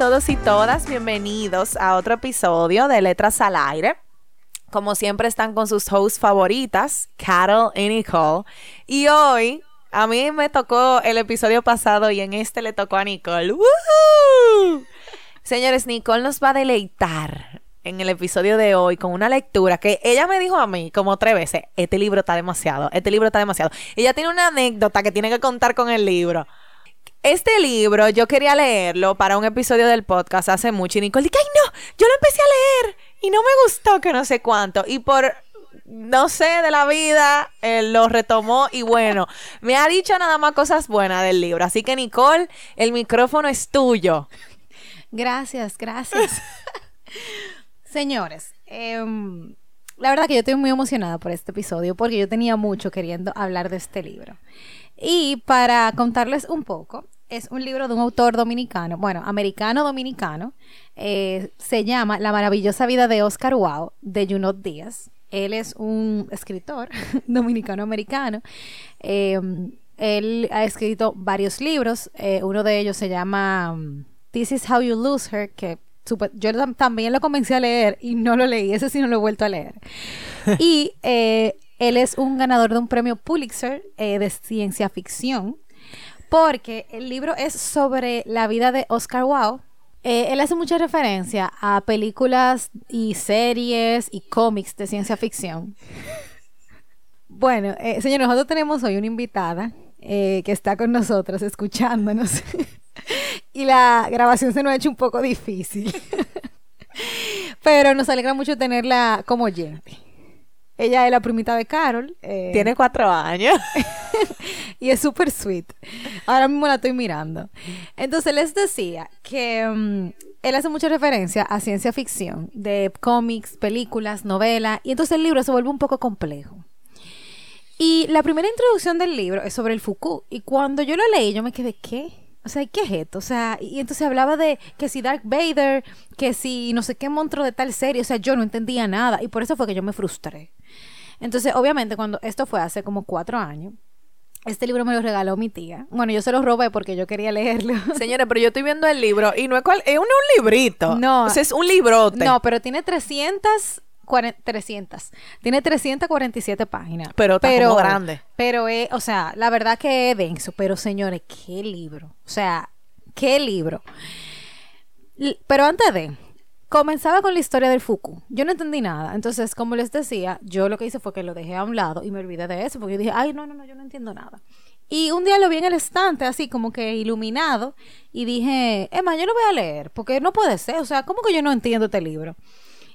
Todos y todas, bienvenidos a otro episodio de Letras al Aire. Como siempre están con sus hosts favoritas, Carol y Nicole. Y hoy a mí me tocó el episodio pasado y en este le tocó a Nicole. Señores, Nicole nos va a deleitar en el episodio de hoy con una lectura que ella me dijo a mí como tres veces, este libro está demasiado, este libro está demasiado. Ella tiene una anécdota que tiene que contar con el libro. Este libro yo quería leerlo para un episodio del podcast hace mucho y Nicole dije, ay no, yo lo empecé a leer y no me gustó que no sé cuánto. Y por, no sé, de la vida, lo retomó y bueno, me ha dicho nada más cosas buenas del libro. Así que Nicole, el micrófono es tuyo. Gracias, gracias. Señores, em, la verdad que yo estoy muy emocionada por este episodio porque yo tenía mucho queriendo hablar de este libro. Y para contarles un poco, es un libro de un autor dominicano, bueno, americano-dominicano. Eh, se llama La maravillosa vida de Oscar Wow, de Junot Díaz. Él es un escritor dominicano-americano. Em, él ha escrito varios libros. Eh, uno de ellos se llama um, This is How You Lose Her, que yo también lo comencé a leer y no lo leí. Ese sí no lo he vuelto a leer. y eh, él es un ganador de un premio Pulitzer eh, de ciencia ficción, porque el libro es sobre la vida de Oscar Wilde. Eh, él hace mucha referencia a películas y series y cómics de ciencia ficción. Bueno, eh, señor, nosotros tenemos hoy una invitada que está con nosotros escuchándonos. y la grabación se nos ha hecho un poco difícil. Pero nos alegra mucho tenerla como oyente. Ella es la primita de Carol. Eh, Tiene cuatro años. y es súper sweet. Ahora mismo la estoy mirando. Entonces les decía que mm, él hace mucha referencia a ciencia ficción, de cómics, películas, novelas, y entonces el libro se vuelve un poco complejo. Y la primera introducción del libro es sobre el Foucault. Y cuando yo lo leí, yo me quedé, ¿qué? O sea, ¿qué es esto? O sea, y entonces hablaba de que si Dark Vader, que si no sé qué monstruo de tal serie, o sea, yo no entendía nada y por eso fue que yo me frustré. Entonces, obviamente, cuando esto fue hace como cuatro años, este libro me lo regaló mi tía. Bueno, yo se lo robé porque yo quería leerlo. Señora, pero yo estoy viendo el libro y no es cual, es un, librito. No. O sea, es un librote. No, pero tiene 300 300. Tiene 347 páginas. Pero está pero, grande. Pero, es, o sea, la verdad que es denso. Pero, señores, qué libro. O sea, qué libro. Pero antes de, comenzaba con la historia del Fuku. Yo no entendí nada. Entonces, como les decía, yo lo que hice fue que lo dejé a un lado y me olvidé de eso. Porque yo dije, ay, no, no, no, yo no entiendo nada. Y un día lo vi en el estante, así como que iluminado, y dije, Emma, yo lo voy a leer, porque no puede ser, o sea, ¿cómo que yo no entiendo este libro?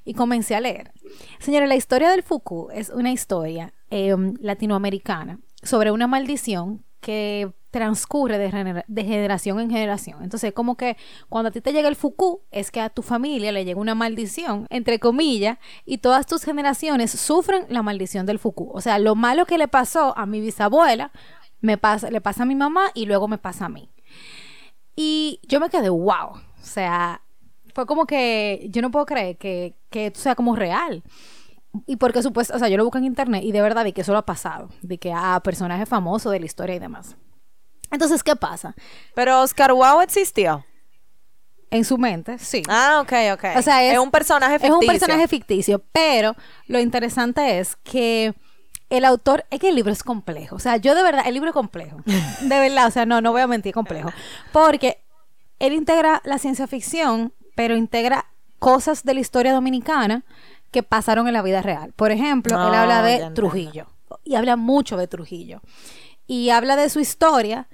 Y comencé a leer. Señora, la historia del Fuku es una historia em, latinoamericana sobre una maldición que transcurre de, generación en generación. Entonces, como que cuando a ti te llega el Fuku, es que a tu familia le llega una maldición, entre comillas, y todas tus generaciones sufren la maldición del Fuku. O sea, lo malo que le pasó a mi bisabuela, me le pasa a mi mamá y luego me pasa a mí. Y yo me quedé, wow. O sea, fue como que yo no puedo creer que, que esto sea como real. Y porque supuesto, o sea, yo lo busco en internet y de verdad de que eso lo ha pasado, de que a personajes famosos de la historia y demás. Entonces, ¿qué pasa? Pero Oscar Wow existió. En su mente, sí. Ah, ok, ok. O sea, es, un personaje ficticio. Es un personaje ficticio, pero lo interesante es que el autor, es que el libro es complejo. O sea, yo de verdad, el libro es complejo. De verdad, o sea, no, no voy a mentir, complejo. Porque él integra la ciencia ficción pero integra cosas de la historia dominicana que pasaron en la vida real. Por ejemplo, él habla de Trujillo y habla mucho de Trujillo y habla de su historia.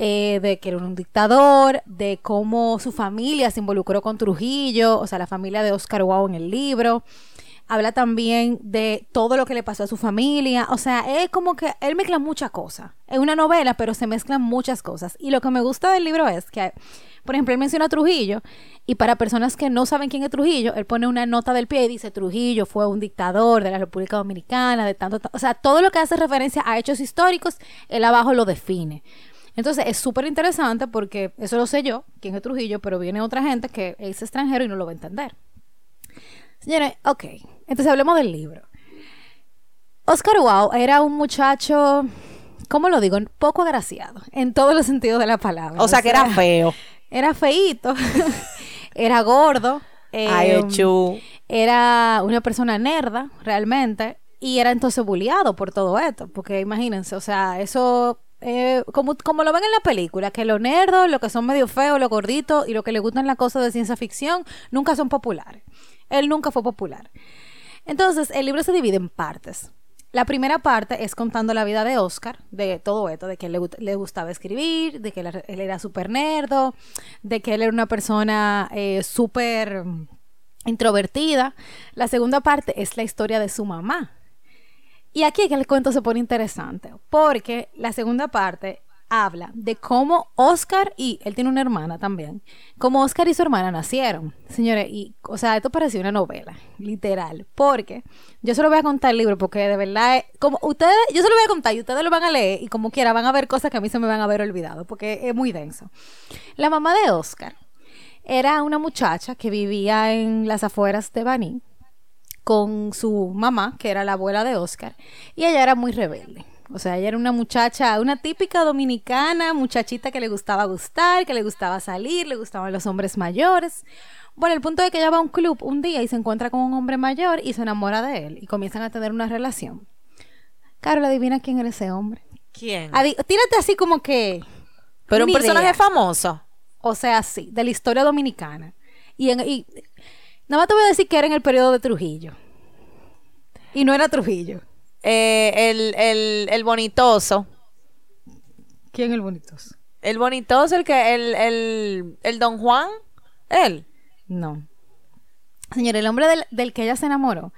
Eh, de que era un dictador, de cómo su familia se involucró con Trujillo, o sea, la familia de Oscar Wow en el libro. Habla también de todo lo que le pasó a su familia, o sea, es como que él mezcla muchas cosas. Es una novela, pero se mezclan muchas cosas. Y lo que me gusta del libro es que, por ejemplo, él menciona a Trujillo, y para personas que no saben quién es Trujillo, él pone una nota del pie y dice, Trujillo fue un dictador de la República Dominicana, de tanto, ta-". o sea, todo lo que hace referencia a hechos históricos, él abajo lo define. Entonces es súper interesante porque eso lo sé yo, quién es Trujillo, pero viene otra gente que es extranjero y no lo va a entender. Señores, ok, entonces hablemos del libro. Oscar Wow era un muchacho, ¿cómo lo digo? Poco agraciado, en todos los sentidos de la palabra. O sea, que era feo. Era feíto, era gordo, eh, Ay, chu. era una persona nerda, realmente, y era entonces bulliado por todo esto, porque imagínense, o sea, eso, eh, como, como lo ven en la película, que los nerdos, los que son medio feos, los gorditos y los que les gustan las cosas de ciencia ficción, nunca son populares. Él nunca fue popular. Entonces, el libro se divide en partes. La primera parte es contando la vida de Oscar, de todo esto, de que le, le gustaba escribir, de que él, era súper nerdo, de que él era una persona eh, súper introvertida. La segunda parte es la historia de su mamá. Y aquí es que el cuento se pone interesante, porque la segunda parte habla de cómo Oscar y él tiene una hermana también, cómo Oscar y su hermana nacieron. Señores, y o sea, esto parecía una novela, literal, porque yo se lo voy a contar el libro porque de verdad como ustedes, yo se lo voy a contar y ustedes lo van a leer y como quiera van a ver cosas que a mí se me van a haber olvidado porque es muy denso. La mamá de Oscar era una muchacha que vivía en las afueras de Baní con su mamá, que era la abuela de Oscar, y ella era muy rebelde. O sea, ella era una muchacha, una típica dominicana, muchachita que le gustaba gustar, que le gustaba salir, le gustaban los hombres mayores. Bueno, el punto es que ella va a un club un día y se encuentra con un hombre mayor y se enamora de él y comienzan a tener una relación. Carol, adivina quién era ese hombre. ¿Quién? Adi- tírate así como que... Pero un personaje idea. famoso. O sea, sí, de la historia dominicana. Y, en, y nada más te voy a decir que era en el periodo de Trujillo. Y no era Trujillo. Eh, el, el, el bonitoso. ¿Quién es el bonitoso? El bonitoso, el que, el, el, el Don Juan, él. No. Señor, el hombre del, del que ella se enamoró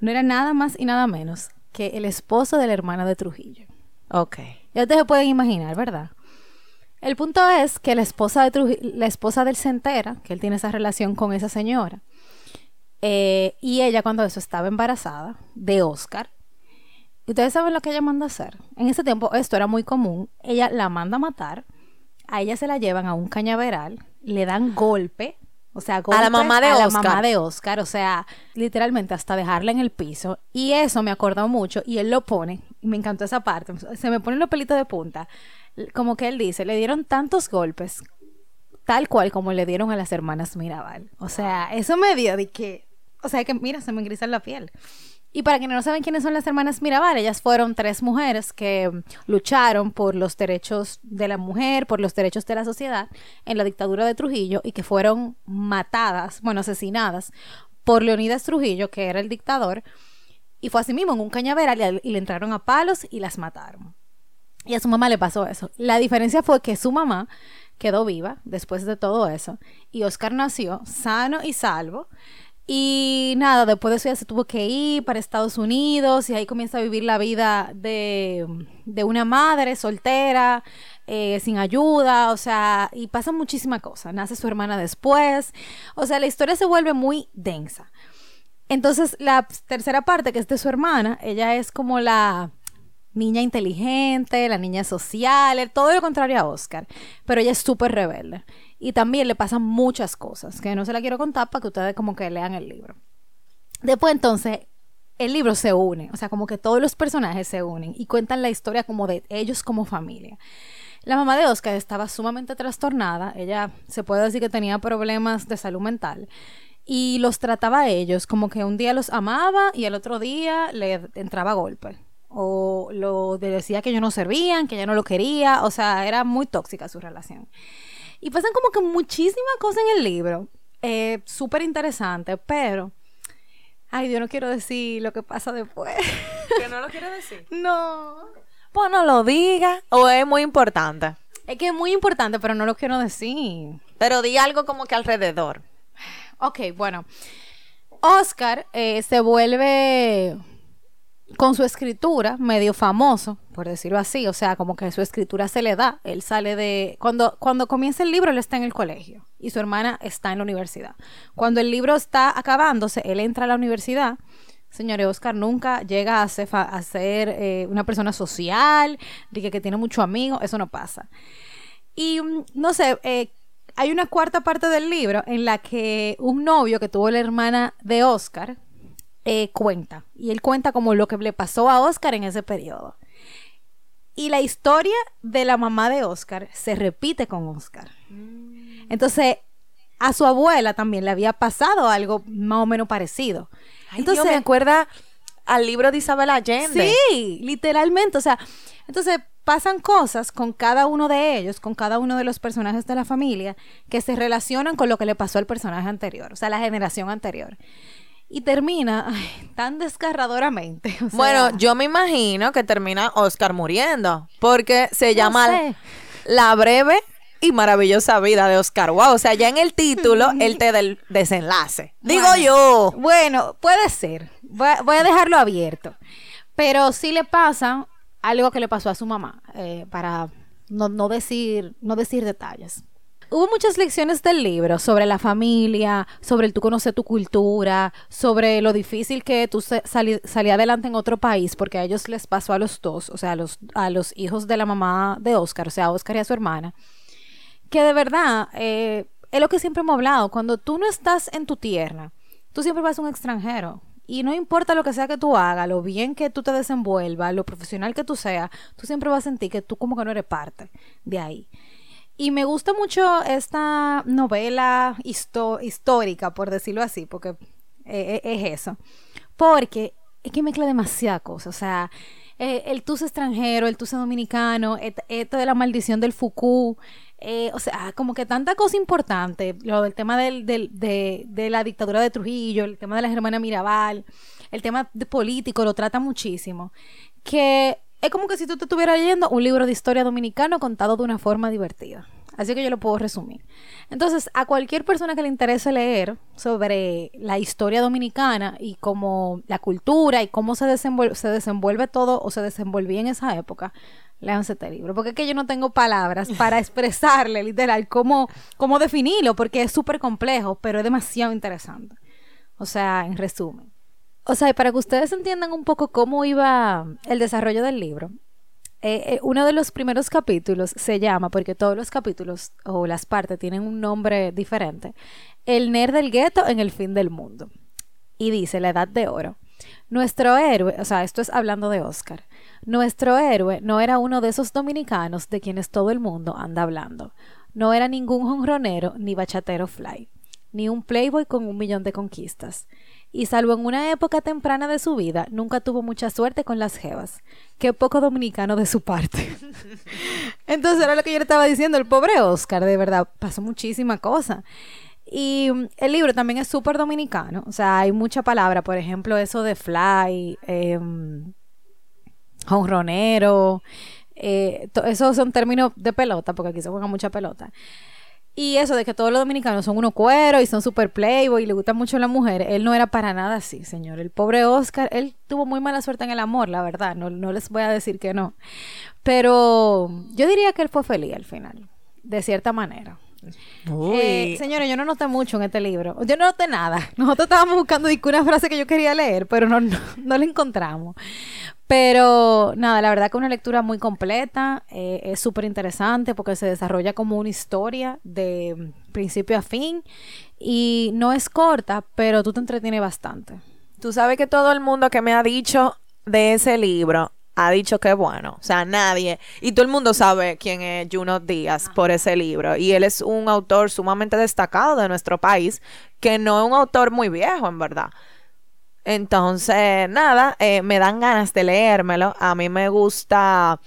no era nada más y nada menos que el esposo de la hermana de Trujillo. Ok. Ya ustedes se pueden imaginar, ¿verdad? El punto es que la esposa, de Truji- la esposa de él se entera que él tiene esa relación con esa señora. Eh, y ella cuando eso estaba embarazada de Oscar. Y ustedes saben lo que ella manda a hacer. En ese tiempo esto era muy común. Ella la manda a matar. A ella se la llevan a un cañaveral. Le dan golpe. O sea, golpe mamá de a la Oscar. mamá de Oscar. O sea, literalmente hasta dejarla en el piso. Y eso me acordó mucho. Y él lo pone. Y me encantó esa parte. Se me ponen los pelitos de punta. Como que él dice, le dieron tantos golpes tal cual como le dieron a las hermanas Mirabal. O sea, eso me dio de que, o sea, que mira, se me engrisa la piel. Y para quienes no saben quiénes son las hermanas Mirabal, ellas fueron tres mujeres que lucharon por los derechos de la mujer, por los derechos de la sociedad en la dictadura de Trujillo y que fueron matadas, bueno, asesinadas por Leonidas Trujillo, que era el dictador, y fue así mismo en un cañaveral y le entraron a palos y las mataron. Y a su mamá le pasó eso. La diferencia fue que su mamá quedó viva después de todo eso. Y Oscar nació sano y salvo. Y nada, después de eso ya se tuvo que ir para Estados Unidos y ahí comienza a vivir la vida de, de una madre soltera, eh, sin ayuda, o sea, y pasan muchísimas cosas. Nace su hermana después. O sea, la historia se vuelve muy densa. Entonces, la tercera parte, que es de su hermana, ella es como la niña inteligente, la niña social, todo lo contrario a Oscar, pero ella es súper rebelde. Y también le pasan muchas cosas, que no se la quiero contar para que ustedes como que lean el libro. Después entonces, el libro se une, o sea, como que todos los personajes se unen y cuentan la historia como de ellos como familia. La mamá de Oscar estaba sumamente trastornada, ella se puede decir que tenía problemas de salud mental y los trataba a ellos como que un día los amaba y el otro día le entraba a golpe o le decía que ellos no servían, que ella no lo quería, o sea, era muy tóxica su relación. Y pasan como que muchísimas cosas en el libro, eh, súper interesante, pero, ay, yo no quiero decir lo que pasa después. Que no lo quiero decir. no. Pues no lo diga. O es muy importante. Es que es muy importante, pero no lo quiero decir. Pero di algo como que alrededor. Ok, bueno. Oscar eh, se vuelve con su escritura medio famoso, por decirlo así, o sea, como que su escritura se le da. Él sale de cuando cuando comienza el libro él está en el colegio y su hermana está en la universidad. Cuando el libro está acabándose, él entra a la universidad. Señores, Oscar nunca llega a ser, eh, una persona social, de que, que tiene muchos amigos, eso no pasa. Y mm, no sé, eh, hay una cuarta parte del libro en la que un novio que tuvo la hermana de Oscar eh, cuenta. Y él cuenta como lo que le pasó a Oscar en ese periodo. Y la historia de la mamá de Oscar se repite con Oscar. Entonces, a su abuela también le había pasado algo más o menos parecido. Entonces, me acuerda al libro de Isabel Allende. Sí, literalmente. O sea, entonces pasan cosas con cada uno de ellos, con cada uno de los personajes de la familia, que se relacionan con lo que le pasó al personaje anterior, o sea, la generación anterior. Y termina ay, tan desgarradoramente. o sea, Bueno, yo me imagino que termina Oscar muriendo, porque se no llama sé. La breve y maravillosa vida de Oscar. Wow, o sea, ya en el título él te da el desenlace. Digo Bueno. yo. Bueno, puede ser. Voy a, voy a dejarlo abierto. Pero sí le pasa algo que le pasó a su mamá, eh, para no, no decir, no decir detalles. Hubo muchas lecciones del libro sobre la familia, sobre el tú conocer tu cultura, sobre lo difícil que tú salir adelante en otro país, porque a ellos les pasó a los dos, o sea, a los, a los hijos de la mamá de Oscar, o sea, a Oscar y a su hermana, que de verdad eh, es lo que siempre hemos hablado. Cuando tú no estás en tu tierra, tú siempre vas a un extranjero. Y no importa lo que sea que tú hagas, lo bien que tú te desenvuelvas, lo profesional que tú seas, tú siempre vas a sentir que tú como que no eres parte de ahí. Y me gusta mucho esta novela histórica, por decirlo así, porque eh, eh, es eso. Porque es que mezcla demasiada cosa. O sea, eh, el tuce extranjero, el tuce dominicano, esto de la maldición del Foucault. o sea, como que tanta cosa importante. Lo del tema del, del- de, de la dictadura de Trujillo, el tema de la hermana Mirabal, el tema de político, lo trata muchísimo. Que es como que si tú te estuvieras leyendo un libro de historia dominicano contado de una forma divertida. Así que yo lo puedo resumir. Entonces, a cualquier persona que le interese leer sobre la historia dominicana y cómo la cultura y cómo se desenvuelve, se desenvuelve todo o se desenvolvía en esa época, léanse este libro. Porque es que yo no tengo palabras para expresarle literal cómo, cómo definirlo, porque es súper complejo, pero es demasiado interesante. O sea, en resumen. O sea, para que ustedes entiendan un poco cómo iba el desarrollo del libro, eh, eh, uno de los primeros capítulos se llama, porque todos los capítulos o las partes tienen un nombre diferente, El nerd del gueto en el fin del mundo. Y dice, la edad de oro. Nuestro héroe, o sea, esto es hablando de Oscar, nuestro héroe no era uno de esos dominicanos de quienes todo el mundo anda hablando. No era ningún jonronero ni bachatero fly, ni un playboy con un millón de conquistas. Y salvo en una época temprana de su vida, nunca tuvo mucha suerte con las jevas. Qué poco dominicano de su parte. Entonces era lo que yo le estaba diciendo, el pobre Oscar, de verdad, pasó muchísima cosa. Y mm, el libro también es súper dominicano, o sea, hay mucha palabra, por ejemplo, eso de fly, em, eh, to- esos son términos de pelota, porque aquí se juega mucha pelota. Y eso de que todos los dominicanos son unos cueros y son super playboy y le gustan mucho las mujeres, él no era para nada así, señor. El pobre Oscar, él tuvo muy mala suerte en el amor, la verdad, no, no les voy a decir que no. Pero yo diría que él fue feliz al final, de cierta manera. Uy. Eh, señores, yo no noté mucho en este libro. Yo no noté nada. Nosotros estábamos buscando una frase que yo quería leer, pero no, no, no la encontramos. Pero nada, la verdad que una lectura muy completa, eh, es súper interesante porque se desarrolla como una historia de principio a fin y no es corta, pero tú te entretienes bastante. Tú sabes que todo el mundo que me ha dicho de ese libro ha dicho que bueno. O sea, nadie. Y todo el mundo sabe quién es Juno Díaz por ese libro. Y él es un autor sumamente destacado de nuestro país, que no es un autor muy viejo, en verdad. Entonces, nada, eh, me dan ganas de leérmelo. A mí me gusta.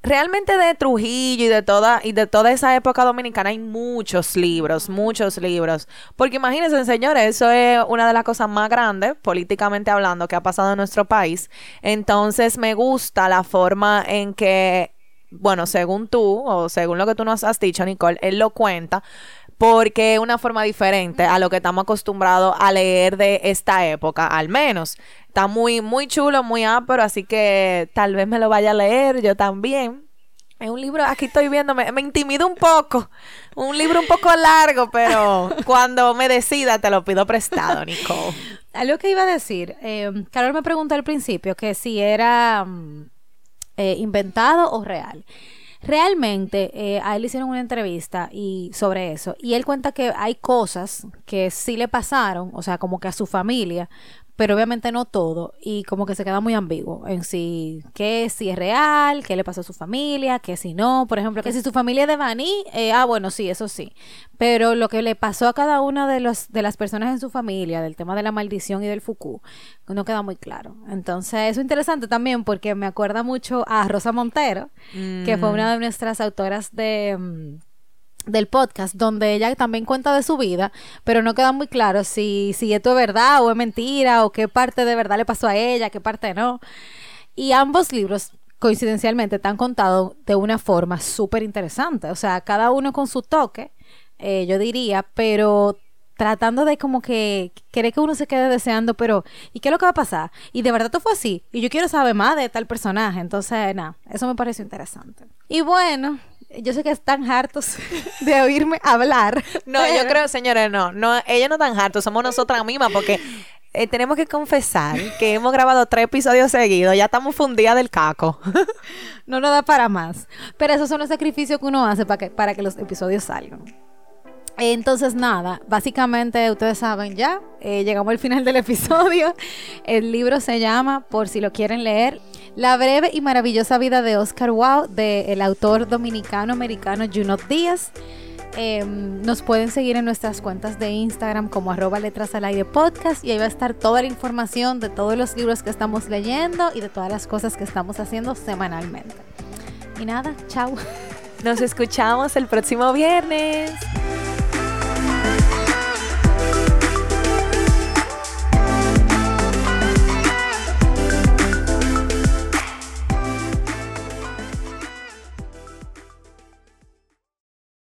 Realmente de Trujillo y de toda y de toda esa época dominicana hay muchos libros, muchos libros. Porque imagínense, señores, eso es una de las cosas más grandes, políticamente hablando, que ha pasado en nuestro país. Entonces me gusta la forma en que, bueno, según tú, o según lo que tú nos has dicho, Nicole, él lo cuenta, porque es una forma diferente a lo que estamos acostumbrados a leer de esta época, al menos. Está muy, muy chulo, muy ápero, así que tal vez me lo vaya a leer yo también. Es un libro, aquí estoy viendo, me, me intimida un poco. Un libro un poco largo, pero cuando me decida te lo pido prestado, Nicole. Algo que iba a decir, eh, Carol me preguntó al principio que si era mm, eh, inventado o real. Realmente eh, a él le hicieron una entrevista y sobre eso y él cuenta que hay cosas que sí le pasaron, o sea, como que a su familia, pero obviamente no todo y como que se queda muy ambiguo en si qué si es real, qué le pasó a su familia, qué si no, por ejemplo, que si su familia es de Baní, eh, ah bueno, sí, eso sí, pero lo que le pasó a cada una de los de las personas en su familia, del tema de la maldición y del Foucault, no queda muy claro. Entonces, eso es interesante también porque me acuerda mucho a Rosa Montero, que fue una de nuestras autoras de mm, del podcast, donde ella también cuenta de su vida, pero no queda muy claro si, si esto es verdad o es mentira, o qué parte de verdad le pasó a ella, qué parte no. Y ambos libros, coincidencialmente, están contados de una forma súper interesante, o sea, cada uno con su toque, eh, yo diría, pero tratando de como que quiere que uno se quede deseando, pero ¿y qué es lo que va a pasar? Y de verdad esto fue así, y yo quiero saber más de tal personaje, entonces, nada, eso me pareció interesante. Y bueno, yo sé que están hartos de oírme hablar. No, yo creo, señores, no, no, ellos no están hartos, somos nosotras mismas, porque eh, tenemos que confesar que hemos grabado tres episodios seguidos, ya estamos fundidas del caco. no nos da para más. Pero esos son los sacrificios que uno hace para que, para que los episodios salgan. Entonces, nada, básicamente ustedes saben ya, eh, llegamos al final del episodio. El libro se llama, por si lo quieren leer, La breve y maravillosa vida de Oscar Wilde, del autor dominicano-americano Junot Díaz. Eh, nos pueden seguir en nuestras cuentas de Instagram como arroba letras al aire podcast y ahí va a estar toda la información de todos los libros que estamos leyendo y de todas las cosas que estamos haciendo semanalmente. Y nada, chao. Nos escuchamos el próximo viernes. Bye.